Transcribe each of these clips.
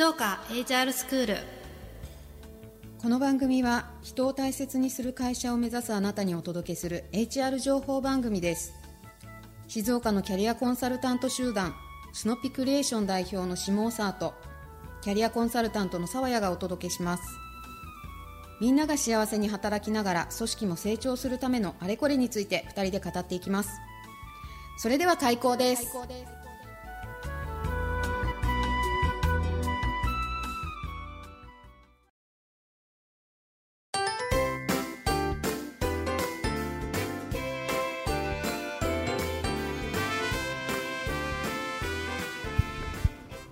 静岡 HR スクールこの番組は人を大切にする会社を目指すあなたにお届けする HR 情報番組です。静岡のキャリアコンサルタント集団スノピクリエーション代表の下尾沢とキャリアコンサルタントの沢谷がお届けします。みんなが幸せに働きながら組織も成長するためのあれこれについて2人で語っていきます。それでは開講です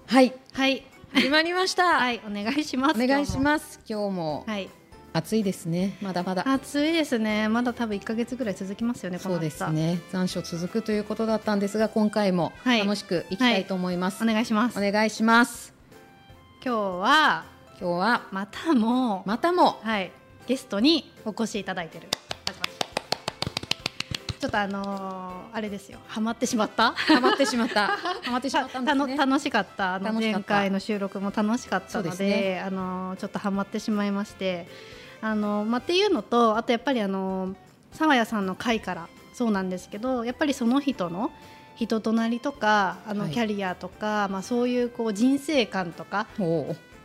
はい。はい。始まりました、はい。お願いします。お願いします。今日もはい。暑いですね。まだまだ。暑いですね。まだ多分1か月ぐらい続きますよねそうですね。残暑続くということだったんですが今回もはい。楽しくいきたいと思います、お願いします。お願いします。今日は今日はまたもまたも。はい。ゲストにお越しいただいてるちょっとあのーあれですよ。ハマってしまった？ハマってしまった。ハマってしまったね。楽しかった。あの前回の収録も楽しかったのでね。あのちょっとハマってしまいまして。あの、まあ、っていうのとあとやっぱりあの沢谷さんの回からそうなんですけどやっぱりその人の人となりとかあのはい。キャリアとか、まあ、そういうこう人生観とか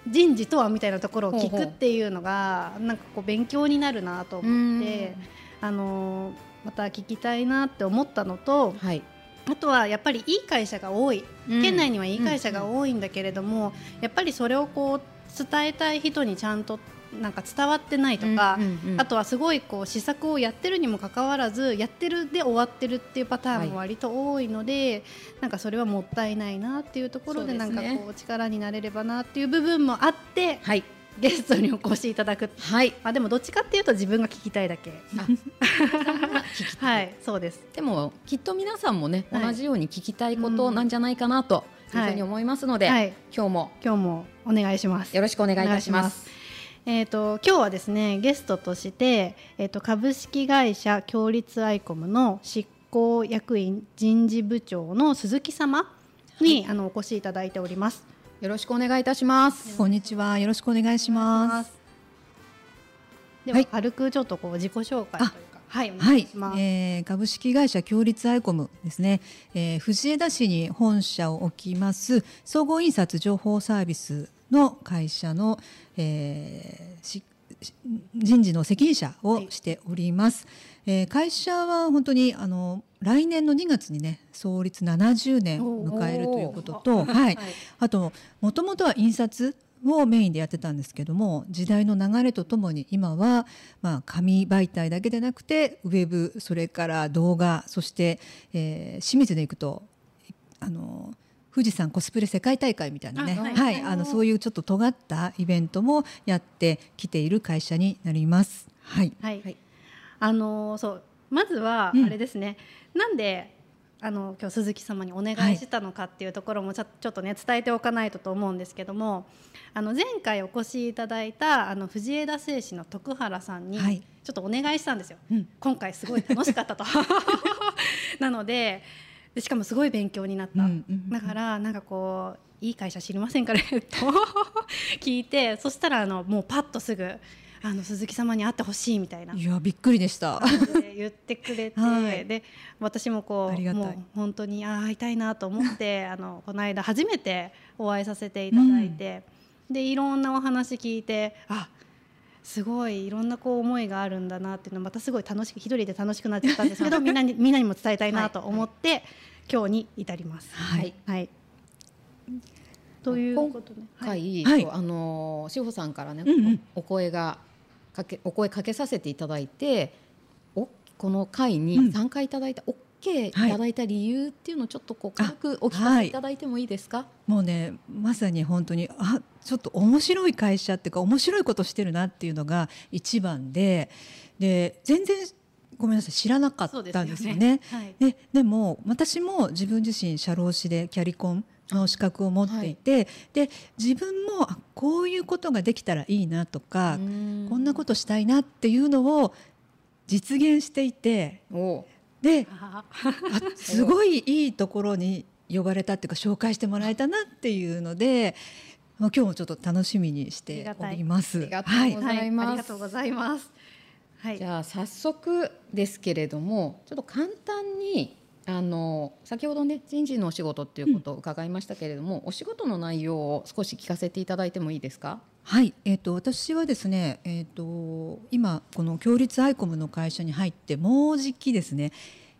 人事とはみたいなところを聞くっていうのがなんかこう勉強になるなと思ってあのまた聞きたいなって思ったのとはい。あとはやっぱりいい会社が多い。県内にはいい会社が多いんだけれども、やっぱりそれをこう伝えたい人にちゃんとなんか伝わってないとか、うんうんうんあとはすごいこう施策をやってるにもかかわらずやってるで終わってるっていうパターンも割と多いので、なんかそれはもったいないなっていうところでなんかこう力になれればなっていう部分もあってはいゲストにお越しいただく。はいまあでもどっちかっていうと自分が聞きたいだけ。あ はい、そうです。でもきっと皆さんもね、はい同じように聞きたいことなんじゃないかなというふうに思いますので、はい、今日も今日もお願いします。よろしくお願いいたしますえー、と今日はですねゲストとして、えー、と株式会社共立アイコムの執行役員人事部長の鈴木様に、あのお越しいただいております。よろしくお願いいたします。こんにちは。よろしくお願いします。では、はい。軽くちょっとこう自己紹介というか、はい、おはい。えー株式会社共立アイコムですね、えー藤枝市に本社を置きます総合印刷情報サービスの会社の、えー人事の責任者をしております、えー会社は本当にあの来年の2月にね創立70年を迎えるということと、はい、あともともとは印刷をメインでやってたんですけども時代の流れとともに今はまあ紙媒体だけでなくてウェブそれから動画そして、えー清水で行くとあの富士山コスプレ世界大会みたいなねあはい。はい、あのそういうちょっと尖ったイベントもやってきている会社になります。はい、はい、はいあのーそうまずはうん。あれですね、なんであの今日鈴木様にお願いしたのかっていうところもちょ,、ちょっとね伝えておかないとと思うんですけどもあの前回お越しいただいたあの藤枝製紙の徳原さんにはい。ちょっとお願いしたんですよ、うん。今回すごい楽しかったと。なのででしかもすごい勉強になった、うんうんうん。だからなんかこういい会社知りませんかね？と聞いてそしたらあのもうパッとすぐあの鈴木様に会ってほしいみたいな。いやびっくりでした。で言ってくれて、はい。で私もこうもう本当にあー会いたいなと思って あのこの間初めてお会いさせていただいて、でいろんなお話聞いてあすごいいろんなこう思いがあるんだなっていうのまたすごい楽しく一人で楽しくなっちゃったんですけど みんなにみんなにも伝えたいなと思って、今日に至ります。はい。はい、ということで、はい回、はい。あの志保さんからね、うんうん。お声がかけお声かけさせていただいておこの会うん。に参加いただいた、OK い。ただいた理由っていうのをちょっとこう軽くお聞かせいただいてもいいですか、もうねまさに本当にあちょっと面白い会社っていうか面白いことしてるなっていうのが一番でで全然ごめんなさい知らなかったんですよね。はい。ででも私も自分自身社労士でキャリコンの資格を持っていて、で自分もあこういうことができたらいいなとか、こんなことしたいなっていうのを実現していてですごいいいところに呼ばれたっていうか紹介してもらえたなっていうのでまあ今日もちょっと楽しみにしております。ありがとうございます。はい、ありがとうございます。はい。じ。ゃあ早速ですけれどもちょっと簡単にあの先ほどね人事のお仕事っていうことを伺いましたけれども、お仕事の内容を少し聞かせていただいてもいいですか？はい、えっ、と私はですね、えっ、と今この共立アイコムの会社に入ってもうじきですね、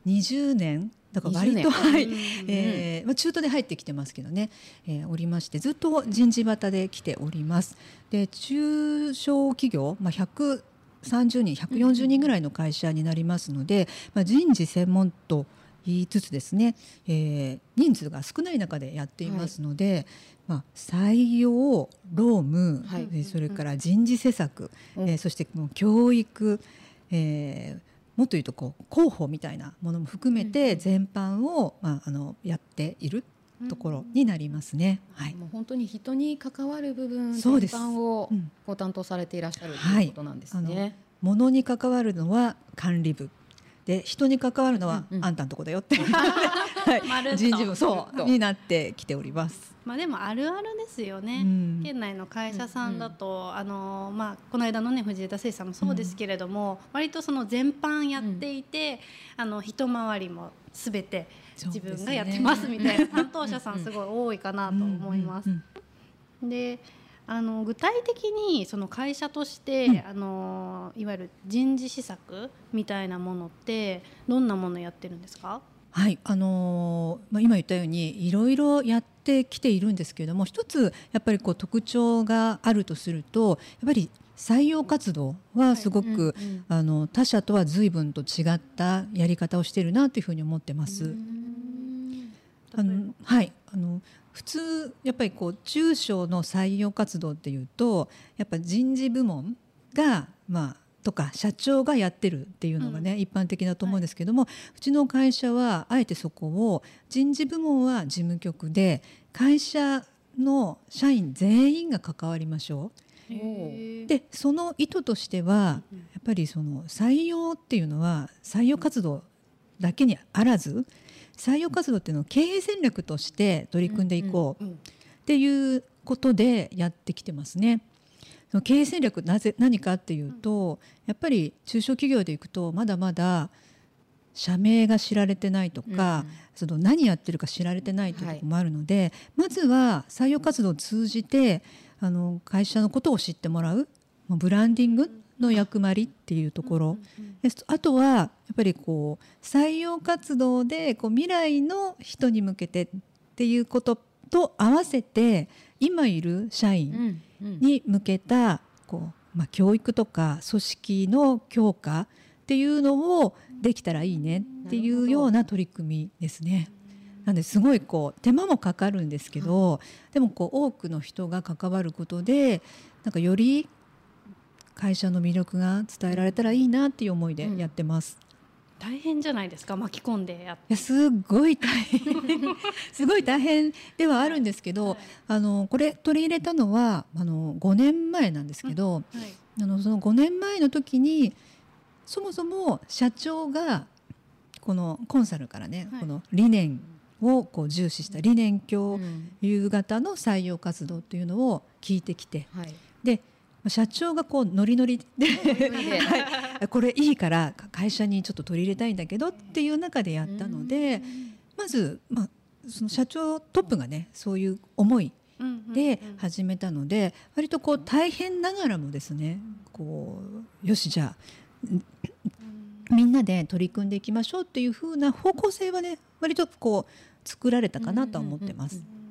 20年だから割と20年はい、うんえーまあ中途で入ってきてますけどね、えーおりましてずっと人事バタで来ております。で中小企業まあ130人140人ぐらいの会社になりますので、まあ人事専門と言いつつですね、えー人数が少ない中でやっていますので、まあ、採用労務、はい。えーそれから人事施策、うん。えーそしてもう教育、えーもっと言うとこう広報みたいなものも含めて全般を、まあ、あのやっているところになりますね。はい、もう本当に人に関わる部分全そうです。般をうん。ご担当されていらっしゃるとはい。いうことなんですね。物に関わるのは管理部で人に関わるのはうんうん。あんたのとこだよって。いう、はまるっと。い、人事部そうになってきております。まあでもあるあるですよね。うん。県内の会社さんだと、あのまあこの間のね藤枝製さんもそうですけれども、割とその全般やっていて、あの一回りもすべて自分がやってますみたいな 担当者さんすごい多いかなと思います。うん。うん。であの具体的にその会社として、うん。あのいわゆる人事施策みたいなものってどんなものやってるんですか？はい、あのーまあ、今言ったようにいろいろやってきているんですけれども一つやっぱりこう特徴があるとするとやっぱり採用活動はすごく、うんうんあの他社とは随分と違ったやり方をしているなというふうに思ってます。うん。あのはいあの普通やっぱりこう中小の採用活動っていうとやっぱ人事部門がまあとか社長がやってるっていうのがね、一般的だと思うんですけども、うちの会社はあえてそこを人事部門は事務局で会社の社員全員が関わりましょう。でその意図としてはやっぱりその採用っていうのは採用活動だけにあらず採用活動っていうのを経営戦略として取り組んでいこううんっていうことでやってきてますね。その経営戦略なぜ何かっていうとやっぱり中小企業でいくとまだまだ社名が知られてないとか、その何やってるか知られてないというところもあるので、まずは採用活動を通じてあの会社のことを知ってもらうまあブランディングの役割っていうところ、であとはやっぱりこう採用活動でこう未来の人に向けてっていうことと合わせて今いる社員に向けたこう、まあ、教育とか組織の強化っていうのをできたらいいねっていうような取り組みですね。なんですごいこう手間もかかるんですけど、でもこう多くの人が関わることでなんかより会社の魅力が伝えられたらいいなっていう思いでやってます。大変じゃないですか？巻き込んでやっいやすごい大変。すごい大変ではあるんですけど、はい。あのこれ取り入れたのはあの5年前なんですけど、はい。あのその5年前の時にそもそも社長がこのコンサルからね、はい。この理念をこう重視した理念教うん。夕方の採用活動っていうのを聞いてきてはい。で社長がこうノリノリではい。これいいから会社にちょっと取り入れたいんだけどっていう中でやったのでまず、まあ、その社長トップがねそういう思いうんうんでうん。始めたので割とこう大変ながらもですねこうよしじゃあん。みんなで取り組んでいきましょうっていう風な方向性はね割とこう作られたかなとは思ってます。方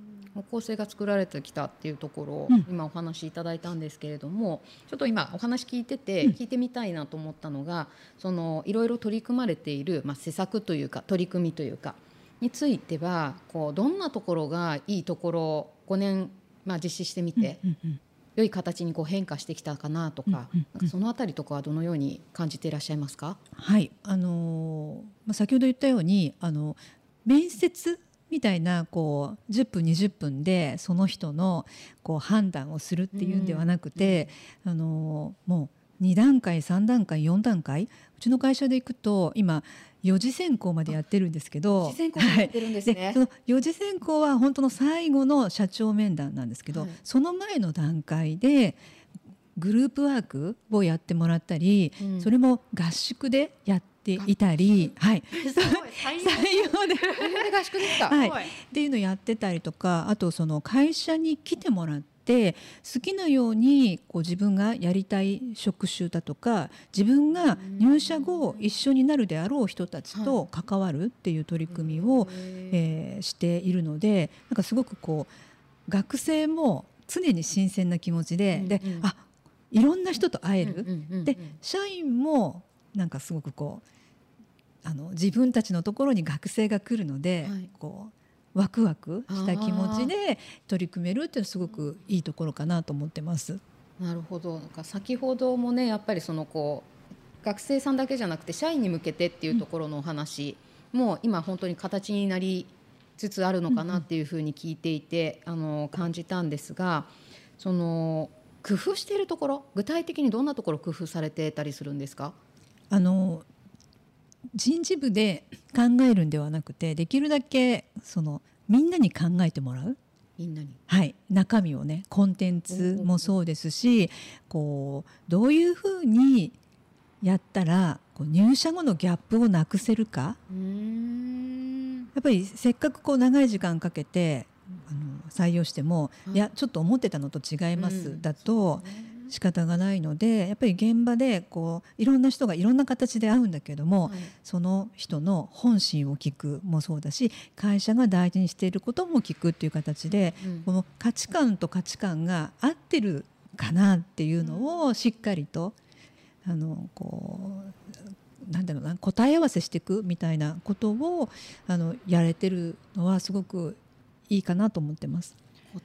向性が作られてきたっていうところをうん。今お話しいただいたんですけれども、ちょっと今お話聞いててうん。聞いてみたいなと思ったのが、そのいろいろ取り組まれているまあ施策というか取り組みというかについてはこうどんなところがいいところ5年まあ実施してみてうんうん良い形にこう変化してきたかなとか,、うんうんうん。そのあたりとかはどのように感じていらっしゃいますか？はい。あのーまあ、先ほど言ったようにあの面接みたいなこう10分20分でその人のこう判断をするっていうんではなくて、あのーもう2段階3段階4段階うちの会社で行くと今4次選考までやってるんですけど四次選考ってるんですね。はい。その4次選考は本当の最後の社長面談なんですけど、はい。その前の段階でグループワークをやってもらったり、うん。それも合宿でやっていたり、はい、採採用で。合宿ですか、はい。用ってい。うのをやってたりとかあとその会社に来てもらって好きなようにこう自分がやりたい職種だとか自分が入社後一緒になるであろう人たちと関わるっていう取り組みを、えーしているのでなんかすごくこう学生も常に新鮮な気持ちで,、うんでうん。あいろんな人と会える、で社員もなんかすごくこうあの自分たちのところに学生が来るので、はい。こうワクワクした気持ちで取り組めるっていうのはすごくいいところかなと思ってます。なるほど。なんか先ほどもねやっぱりそのこう学生さんだけじゃなくて社員に向けてっていうところのお話も今本当に形になりつつあるのかなっていうふうに聞いていて、あの感じたんですがその工夫しているところ具体的にどんなところ工夫されてたりするんですか？あの人事部で考えるんではなくてできるだけそのみんなに考えてもらう、みんなに。はい、中身をねコンテンツもそうですしこうどういうふうにやったらこう入社後のギャップをなくせるか。やっぱりせっかくこう長い時間かけてあの採用しても、はい。いやちょっと思ってたのと違います、うん。だと仕方がないのでやっぱり現場でこういろんな人がいろんな形で会うんだけども、はい。その人の本心を聞くもそうだし会社が大事にしていることも聞くっていう形で、うん。この価値観と価値観が合ってるかなっていうのをしっかりと、あのこうなんだろうな答え合わせしていくみたいなことをあのやれてるのはすごくいいかなと思ってます。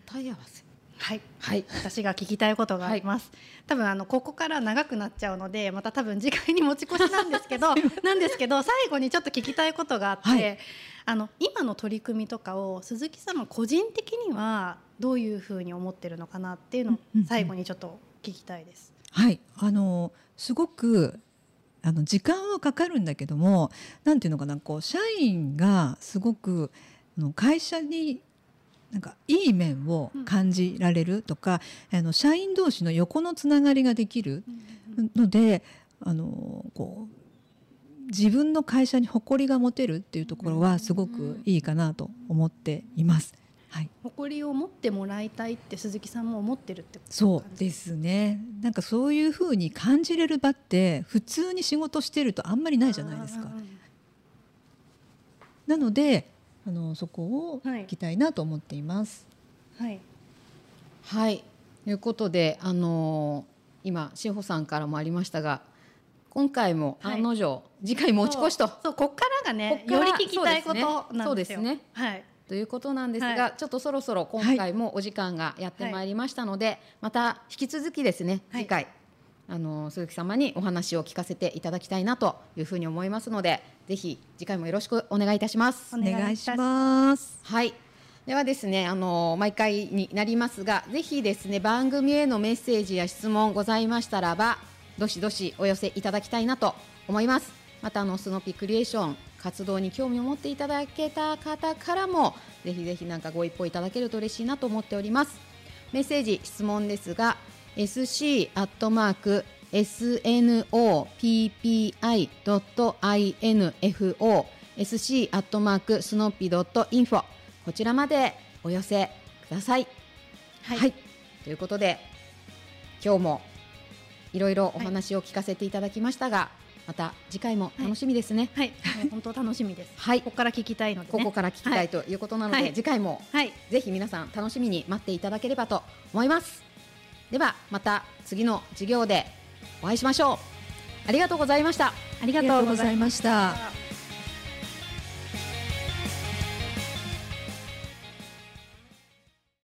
答え合わせ？はい。はい。私が聞きたいことがあります、多分あのここから長くなっちゃうのでまた多分次回に持ち越しなんですけど なんですけど最後にちょっと聞きたいことがあって、はい。あの今の取り組みとかを鈴木様個人的にはどういうふうに思ってるのかなっていうのをうんうんうん。最後にちょっと聞きたいです。はい、あのすごくあの時間はかかるんだけどもなんていうのかなこう社員がすごくあの会社になんかいい面を感じられるとか、あの社員同士の横のつながりができるのであのこう自分の会社に誇りが持てるっていうところはすごくいいかなと思っています。はい、誇りを持ってもらいたいって鈴木さんも思ってるってことそうですね。なんかそういうふうに感じれる場って普通に仕事してるとあんまりないじゃないですか。なのであのそこをはい。聞きたいなと思っています。はい。はい。ということであのー今志保さんからもありましたが今回もはい。案の定、次回持ち越しと。そう。こっからがねより聞きたいことなんですよ。そうですね。はい。ということなんですが、はい。ちょっとそろそろ今回もお時間がやってまいりましたので、また引き続きですねはい。次回、あの鈴木様にお話を聞かせていただきたいなというふうに思いますのでぜひ次回もよろしくお願いいたしますおお願いします。はい。ではですね、あの毎回になりますが、ぜひですね番組へのメッセージや質問ございましたらば、どしどしお寄せいただきたいなと思います。またあのスノピクリエーション活動に興味を持っていただけた方からもぜひぜひなんかご一報いただけると嬉しいなと思っております。メッセージ質問ですが、sc アットマーク snoppi.info sc アットマークスノッピドットインフォこちらまでお寄せください。はい。ということで今日もいろいろお話を聞かせていただきましたが、また次回も楽しみですね。はい、もう本当楽しみです。はい、ここから聞きたいので、ね、ここから聞きたいということなので、はい。次回もはい、ぜひ皆さん楽しみに待っていただければと思います。ではまた次の授業でお会いしましょう。ありがとうございました。ありがとうございました。